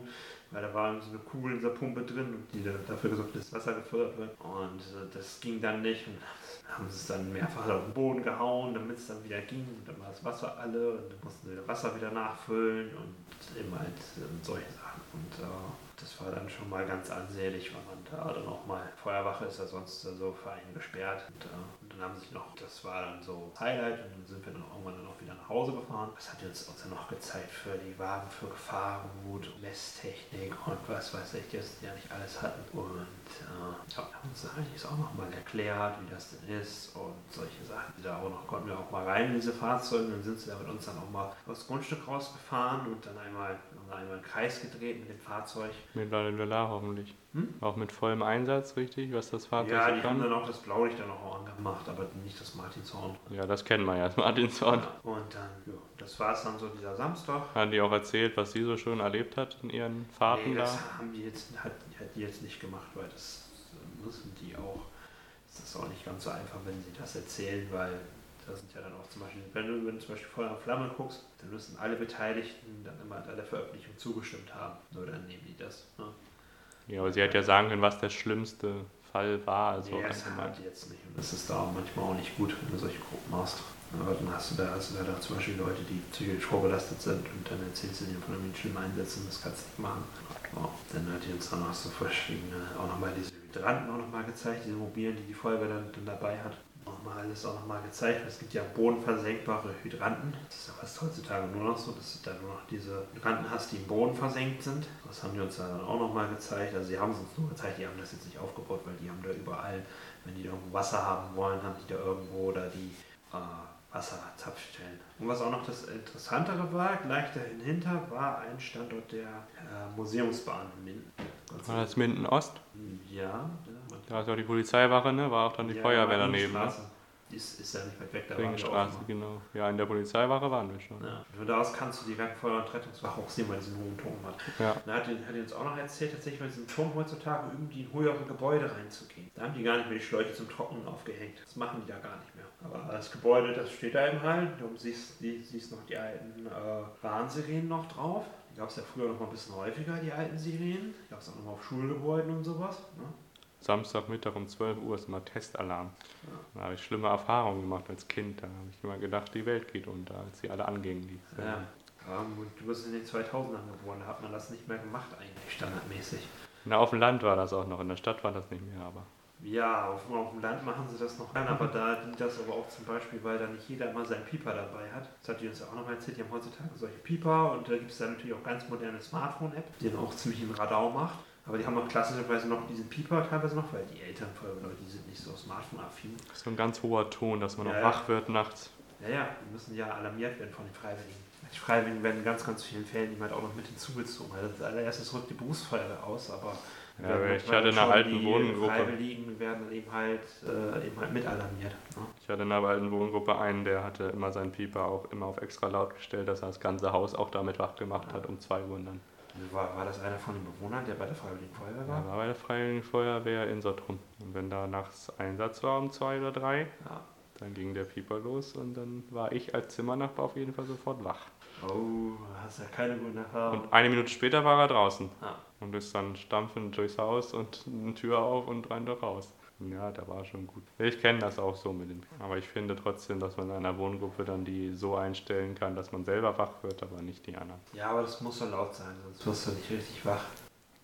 weil da war so eine Kugel in dieser Pumpe drin, die dafür gesorgt hat, dass Wasser gefördert wird. Und äh, das ging dann nicht. Und haben sie es dann mehrfach auf den Boden gehauen, damit es dann wieder ging. Und dann war das Wasser alle und dann mussten sie das Wasser wieder nachfüllen und eben halt äh, solche Sachen. Und äh, das war dann schon mal ganz ansehlich, weil man da dann auch mal Feuerwache ist ja sonst so für einen gesperrt. Und, äh, haben sich noch, das war dann so Highlight und dann sind wir dann irgendwann dann auch wieder nach Hause gefahren. Das hat uns uns dann noch gezeigt für die Wagen für Gefahrenhut, Messtechnik und was weiß ich, das ja nicht alles hatten. Und äh, ja, haben uns eigentlich auch noch mal erklärt, wie das denn ist und solche Sachen. Da auch noch, konnten wir auch mal rein in diese Fahrzeuge, dann sind sie da mit uns dann auch mal aufs Grundstück rausgefahren und dann einmal, einmal einen Kreis gedreht mit dem Fahrzeug. Mit Lalala hoffentlich. Hm? Auch mit vollem Einsatz, richtig, was das Fahrzeug Ja, die haben kann? dann auch das Blaulicht dann auch angemacht, aber nicht das Martinshorn. Ja, das kennt man ja, das Martinshorn. Ja, und dann, ja, das war es dann so dieser Samstag. Hat die auch erzählt, was sie so schon erlebt hat in ihren Fahrten nee, da? das haben die jetzt, hat, hat die jetzt nicht gemacht, weil das äh, müssen die auch. Das ist auch nicht ganz so einfach, wenn sie das erzählen, weil da sind ja dann auch zum Beispiel, wenn du, wenn du zum Beispiel Feuer und Flamme guckst, dann müssen alle Beteiligten dann immer der Veröffentlichung zugestimmt haben. Nur dann nehmen die das. Ne? Ja, aber sie hat ja sagen können, was der schlimmste Fall war. Also nee, das hat jetzt nicht. Und das ist da auch manchmal auch nicht gut, wenn du solche Gruppen machst. Aber dann hast du da, hast du da, da zum Beispiel Leute, die psychisch vorbelastet sind und dann erzählst du denen von irgendwelchen schlimmen Einsätzen, das kannst du nicht machen. Ja, dann hat die uns dann noch so verschiedene, auch nochmal diese Hydranten auch nochmal gezeigt, diese mobilen, die die Feuerwehr dann, dann dabei hat. Nochmal alles auch nochmal gezeigt. Es gibt ja bodenversenkbare Hydranten. Das ist ja fast heutzutage nur noch so, dass du da nur noch diese Hydranten hast, die im Boden versenkt sind. Das haben die uns dann auch nochmal gezeigt. Also sie haben es uns nur gezeigt, die haben das jetzt nicht aufgebaut, weil die haben da überall, wenn die da irgendwo Wasser haben wollen, haben die da irgendwo da die äh, Wasserzapfstellen. Und was auch noch das Interessantere war, gleich dahinter war ein Standort der äh, Museumsbahn in Minden. War das Minden Ost? Dank. Ja, ja. Da ist auch die Polizeiwache, ne? War auch dann die Ja, Feuerwehr daneben, ne? Ringstraße. Die ist, ist ja nicht weit weg, da waren wir auch Ringstraße, genau. Ja, in der Polizeiwache waren wir schon. Ja. Von da aus kannst du die Feuer- und Rettungswache auch sehen, weil diesen hohen Turm hat. Ja. Da hat, die- hat die uns auch noch erzählt, tatsächlich bei diesem Turm heutzutage üben die in höhere Gebäude reinzugehen. Da haben die gar nicht mehr die Schläuche zum Trocknen aufgehängt. Das machen die da gar nicht mehr. Aber das Gebäude, das steht da eben halt. Du siehst, die, siehst noch die alten äh, Warnsirenen noch drauf. Die gab es ja früher noch mal ein bisschen häufiger, die alten Sirenen. Die gab es auch noch mal auf Schulgebäuden und sowas. Ne? Samstagmittag um 12 Uhr ist immer Testalarm. Da habe ich schlimme Erfahrungen gemacht als Kind. Da habe ich immer gedacht, die Welt geht unter, als sie alle angingen. Die Ja. Und du bist in den 2000ern geboren, da hat man das nicht mehr gemacht eigentlich, standardmäßig. Na, auf dem Land war das auch noch, in der Stadt war das nicht mehr, aber. Ja, auf, auf dem Land machen sie das noch gern, aber da dient das aber auch zum Beispiel, weil da nicht jeder immer seinen Pieper dabei hat. Das hat die uns ja auch noch mal erzählt, die haben heutzutage solche Pieper und da gibt es dann natürlich auch ganz moderne Smartphone-App, die dann auch ziemlich einen Radau macht. Aber die haben auch klassischerweise noch diesen Pieper teilweise noch, weil die älteren Feuerwehrleute, die sind nicht so Smartphone-affin. So ein ganz hoher Ton, dass man Ja, auch ja. wach wird nachts. Ja, ja, die müssen ja alarmiert werden von den Freiwilligen. Die Freiwilligen werden in ganz, ganz vielen Fällen halt auch noch mit hinzugezogen. Also als allererstes rückt die Berufsfeuerwehr aus, aber Ja, ich hatte in einer alten die Wohngruppe. Freiwilligen werden dann eben halt, äh, eben halt mit alarmiert. Ne? Ich hatte in einer alten Wohngruppe einen, der hatte immer seinen Pieper auch immer auf extra laut gestellt, dass er das ganze Haus auch damit wach gemacht hat um 2 Uhr dann. War, war das einer von den Bewohnern, der bei der Freiwilligen Feuerwehr Er war? war bei der Freiwilligen Feuerwehr in Sottrum. Und wenn da nachts Einsatz war um 2 oder 3, Ja. dann ging der Pieper los und dann war ich als Zimmernachbar auf jeden Fall sofort wach. Oh, hast ja keine guten Erfahrungen. Und eine Minute später war er draußen Ja. und ist dann stampfend durchs Haus und eine Tür auf und rein da raus. Ja, da war schon gut. Ich kenne das auch so mit dem. Aber ich finde trotzdem, dass man in einer Wohngruppe dann die so einstellen kann, dass man selber wach wird, aber nicht die anderen. Ja, aber das muss so laut sein, sonst wirst du nicht richtig wach.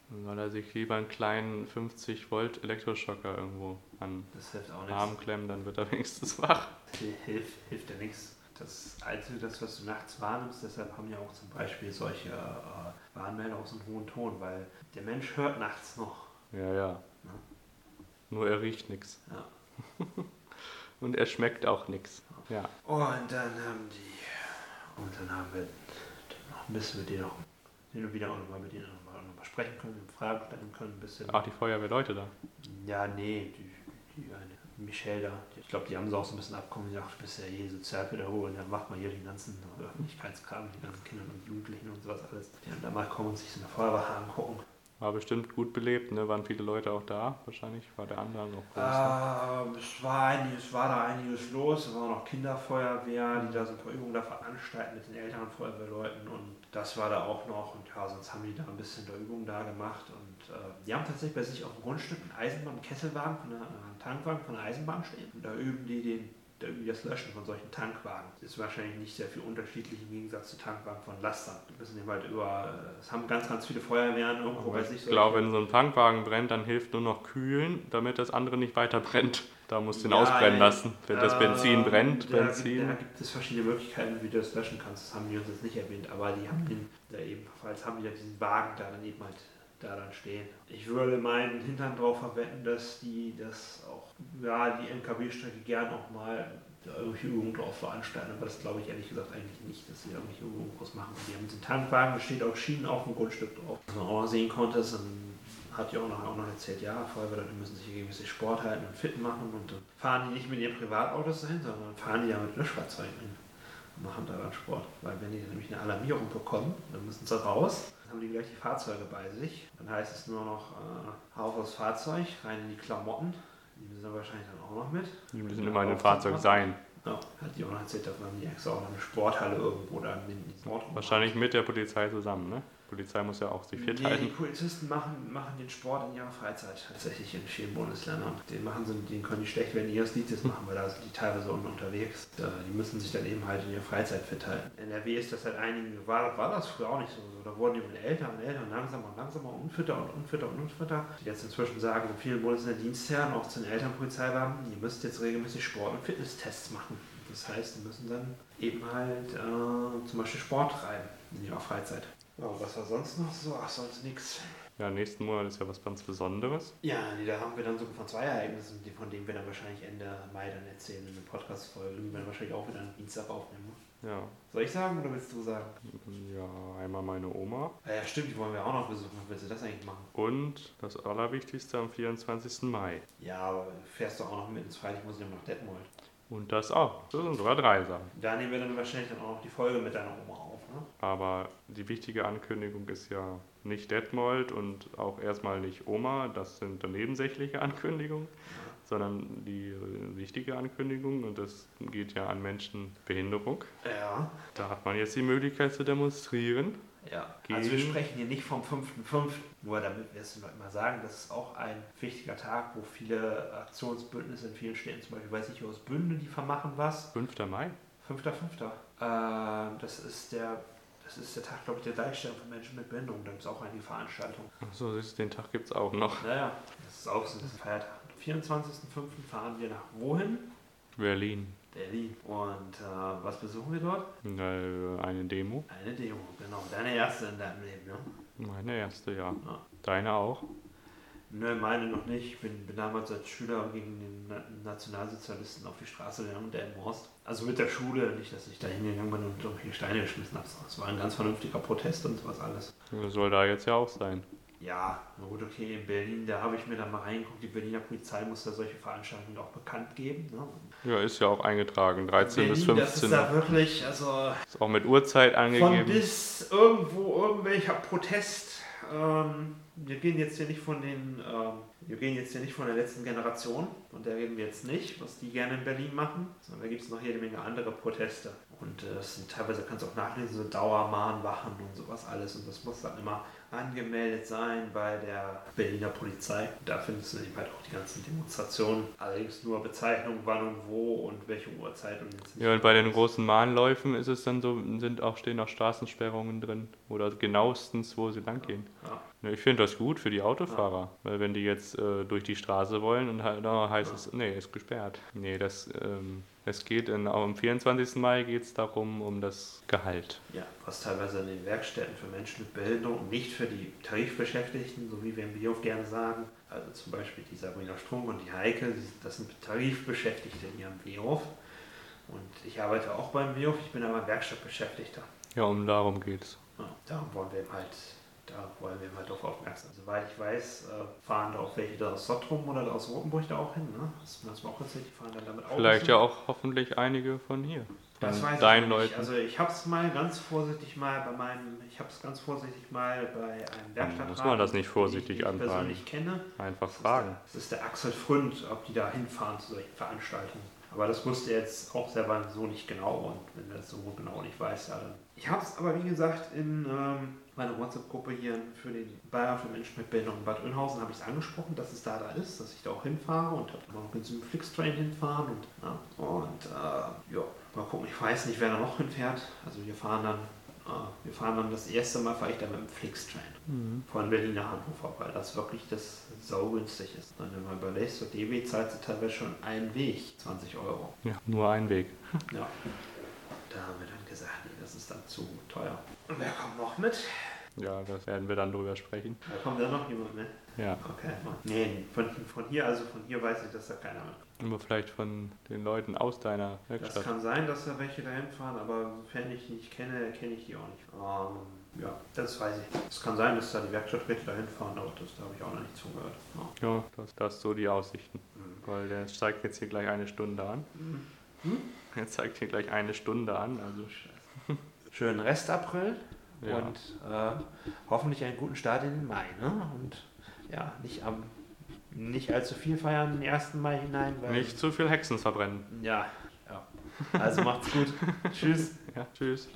Dann soll er sich lieber einen kleinen 50 Volt Elektroschocker irgendwo an Das hilft auch den. Arm klemmen, dann wird er wenigstens wach. Hilft, hilft ja nichts. das Einzige, das, was du nachts wahrnimmst, deshalb haben ja auch zum Beispiel solche äh, Warnmelder auch so einen hohen Ton, weil der Mensch hört nachts noch. Ja, ja. Nur er riecht nichts. Ja. Und er schmeckt auch nichts. Ja. Und dann haben die, und dann haben wir dann noch ein bisschen mit denen noch hin und wieder auch nochmal mit denen noch mal, noch mal sprechen können, Fragen stellen können, ein bisschen. Auch die Feuerwehrleute da. Ja, nee, die, die eine Michelle da, die, ich glaube, die haben sie auch so ein bisschen abkommen gesagt, du bist ja eh Sozialpädagoge und dann macht man hier den ganzen Öffentlichkeitskram, die ganzen Kinder und Jugendlichen und sowas alles. Die dann da mal kommen und sich so eine Feuerwehr angucken. War bestimmt gut belebt, ne? Waren viele Leute auch da? Wahrscheinlich war der andere noch groß. Ähm, es, war einiges, es war da einiges los. Es war noch Kinderfeuerwehr, die da so ein paar Übungen da veranstalten mit den älteren Feuerwehrleuten und das war da auch noch. Und ja, sonst haben die da ein bisschen der Übung da gemacht. Und äh, die haben tatsächlich bei sich auf dem Grundstück einen Eisenbahn, einen Tankwagen von der Eisenbahn stehen. Und da üben die den das Löschen von solchen Tankwagen. Ist wahrscheinlich nicht sehr viel unterschiedlich im Gegensatz zu Tankwagen von Lastern. Die müssen halt über, es haben ganz, ganz viele Feuerwehren irgendwo Aber bei sich. ich glaube, wenn so ein Tankwagen brennt, dann hilft nur noch kühlen, damit das andere nicht weiter brennt. Da musst du ihn Ja, ausbrennen lassen. Wenn das Benzin brennt, da Gibt, Benzin. da gibt es verschiedene Möglichkeiten, wie du das löschen kannst. Das haben die uns jetzt nicht erwähnt, aber die haben den, da ebenfalls haben die ja diesen Wagen da dann eben halt da dann stehen. Ich würde meinen Hintern drauf verwenden, dass die das auch, ja, die NKW-Strecke gern auch mal irgendwelche Übungen drauf veranstalten, aber das glaube ich ehrlich gesagt eigentlich nicht, dass sie irgendwelche Übungen groß machen. Die haben diesen Tankwagen, da steht auch Schienen auf dem Grundstück drauf. Was man auch noch sehen konnte, ist ein hat ja auch noch, auch noch erzählt, ja, Feuerwehrleute müssen sich regelmäßig Sport halten und fit machen und dann fahren die nicht mit ihren Privatautos dahin, sondern fahren die ja mit Löschfahrzeugen hin und machen da dann Sport. Weil wenn die nämlich eine Alarmierung bekommen, dann müssen sie raus, dann haben die gleich die Fahrzeuge bei sich. Dann heißt es nur noch äh, auf das Fahrzeug, rein in die Klamotten. Die müssen wahrscheinlich dann auch noch mit. Die müssen immer in dem Fahrzeug sein. Ja, hat die auch noch erzählt, davon haben die extra auch noch eine Sporthalle irgendwo da in Sportraum. Wahrscheinlich mit der Polizei zusammen, ne? Die Polizei muss ja auch sich fit Nee, die. Polizisten machen, machen den Sport in ihrer Freizeit tatsächlich in vielen Bundesländern. Den machen sie, den können die schlecht während ihres Dienstes machen, weil da sind die teilweise unten unterwegs. Äh, Die müssen sich dann eben halt in ihrer Freizeit fit halten. In NRW ist das seit einigen, war, war das früher auch nicht so. Da wurden die älter und älter und langsamer und langsamer und unfitter und unfitter und unfitter. Die jetzt inzwischen sagen, in vielen Bundesländern Dienstherren, auch zu den Eltern Polizeibeamten, ihr müsst jetzt regelmäßig Sport- und Fitnesstests machen. Das heißt, die müssen dann eben halt äh, zum Beispiel Sport treiben in ihrer Freizeit. Ja, was war sonst noch so? Ach, sonst nichts. Ja, nächsten Monat ist ja was ganz Besonderes. Ja, nee, da haben wir dann sogar von zwei Ereignissen, von denen wir dann wahrscheinlich Ende Mai dann erzählen in der Podcast-Folge. Die wir wahrscheinlich auch wieder am Dienstag aufnehmen. ne? Ja. Soll ich sagen oder willst du sagen? Ja, einmal meine Oma. Ah Ja, stimmt, die wollen wir auch noch besuchen. Willst du das eigentlich machen? Und das Allerwichtigste am 24. Mai. Ja, aber fährst du auch noch mit ins Freitag, muss ich noch nach Detmold. Und das auch. Das sind sogar drei Sachen. Da nehmen wir dann wahrscheinlich dann auch noch die Folge mit deiner Oma auf? Aber die wichtige Ankündigung ist ja nicht Detmold und auch erstmal nicht Oma. Das sind nebensächliche Ankündigungen. Sondern die wichtige Ankündigung, und das geht ja an Menschen mit Behinderung. Ja. Da hat man jetzt die Möglichkeit zu demonstrieren. Ja, also wir sprechen hier nicht vom 5.5., nur damit wir es noch immer sagen, das ist auch ein wichtiger Tag, wo viele Aktionsbündnisse in vielen Städten, zum Beispiel weiß ich aus Bünde, die vermachen was. 5. Mai? 5.5. Ähm, das ist der das ist der Tag, glaube ich, der Gleichstellung von Menschen mit Behinderung. Da gibt es auch einige Veranstaltungen. Achso, den Tag gibt es auch noch. Naja, das ist auch so ein Feiertag. Am 24.05. fahren wir nach wohin? Berlin. Berlin. Und äh, was besuchen wir dort? Äh, Eine Demo. Eine Demo, genau. Deine erste in deinem Leben, ne? Meine erste, ja. Ja. Deine auch? Nö, meine noch nicht. Ich bin, bin damals als Schüler gegen den Na Nationalsozialisten auf die Straße gegangen, der im Horst. Also mit der Schule, nicht, dass ich da hingegangen bin und irgendwelche Steine geschmissen habe. Es war ein ganz vernünftiger Protest und sowas alles. Soll da jetzt ja auch sein. Ja, na gut, okay, in Berlin, da habe ich mir dann mal reingeguckt. Die Berliner Polizei muss da solche Veranstaltungen auch bekannt geben. Ne? Ja, ist ja auch eingetragen. 13 bis Berlin, das ist 15. da wirklich, also Ist auch mit Uhrzeit von angegeben. bis irgendwo irgendwelcher Protest. Ähm, wir gehen jetzt hier nicht von den, ähm, wir gehen jetzt hier nicht von der letzten Generation, von der reden wir jetzt nicht, was die gerne in Berlin machen, sondern da gibt es noch jede Menge andere Proteste. Und äh, das sind teilweise kannst du auch nachlesen, so Dauermahnwachen und sowas alles. Und das muss dann immer angemeldet sein bei der Berliner Polizei. Da findest du eben halt auch die ganzen Demonstrationen. Allerdings nur Bezeichnung, wann und wo und welche Uhrzeit und Ja, und bei den großen Mahnläufen ist es dann so, sind auch, stehen auch Straßensperrungen drin. Oder genauestens, wo sie lang gehen. Ja. Ne, Ich finde das gut für die Autofahrer, weil wenn die jetzt äh, durch die Straße wollen und halt, da heißt es, nee, ist gesperrt. Nee, das, ähm, es geht in, am 24. Mai geht es darum, um das Gehalt. Ja, was teilweise in den Werkstätten für Menschen mit Behinderung und nicht für die Tarifbeschäftigten, so wie wir im Biohof gerne sagen. Also zum Beispiel die Sabrina Strunk und die Heike, das sind Tarifbeschäftigte in ihrem Biohof. Und ich arbeite auch beim Biohof, ich bin aber Werkstattbeschäftigter. Ja, um darum geht's. Ja, darum wollen wir eben halt, da wollen wir eben halt darauf aufmerksam sein. Soweit ich weiß, äh, fahren da auch welche da aus Sottrum oder aus Rotenburg da auch hin, ne? Hast du mir das mal auch erzählt? Die fahren dann damit auch Vielleicht ja auch hoffentlich einige von hier. Das weiß deinen ich. Leuten. Also ich habe es mal ganz vorsichtig mal bei meinem, ich habe es ganz vorsichtig mal bei einem Werkstattrat. muss man das nicht vorsichtig den ich, persönlich kenne. Einfach Das ist fragen. der- Das ist der Axel Fründ, ob die da hinfahren zu solchen Veranstaltungen. Aber das wusste er jetzt auch selber so nicht genau und wenn er das so genau nicht weiß, ja dann. Ich habe es aber wie gesagt in ähm, meiner WhatsApp-Gruppe hier für den Bayer für Menschen mit Behinderung in Bad Oeynhausen habe ich es angesprochen, dass es da da ist, dass ich da auch hinfahre und habe noch mit diesem Flixtrain hinfahren und, ja, und äh, ja, mal gucken, ich weiß nicht, wer da noch hinfährt. Also wir fahren dann, wir fahren dann das erste Mal fahre ich dann mit dem Flixtrain Mhm. von Berlin nach Hannover, weil das wirklich das saugünstig ist. Und wenn man überlegt, so DB zahlt sie teilweise schon einen Weg, 20 Euro. Ja, nur ein Weg. Ja. Da haben wir dann gesagt, nee, das ist dann zu teuer. Und wer kommt noch mit? Ja, das werden wir dann drüber sprechen. Da kommt da noch jemand mit? Ja, Okay. Nee, von, von hier, also von hier weiß ich, dass da keiner mit. Aber vielleicht von den Leuten aus deiner Das Werkstatt. kann sein, dass da welche dahin fahren, aber sofern ich die nicht kenne, kenne ich die auch nicht. Ähm, ja, das weiß ich. Es kann sein, dass da die Werkstatträte dahin fahren, aber das da habe ich auch noch nicht zugehört. Ja. Ja, das, das so die Aussichten. Mhm. Weil der zeigt jetzt hier gleich eine Stunde an. Hm? Er zeigt hier gleich eine Stunde an. Also Schönen Rest April Ja. und äh, hoffentlich einen guten Start in den Mai. Ne? Und ja, nicht am nicht allzu viel feiern den 1. Mai hinein. Nicht zu viel Hexen verbrennen. Ja, ja. Also macht's gut. Tschüss. Ja, tschüss.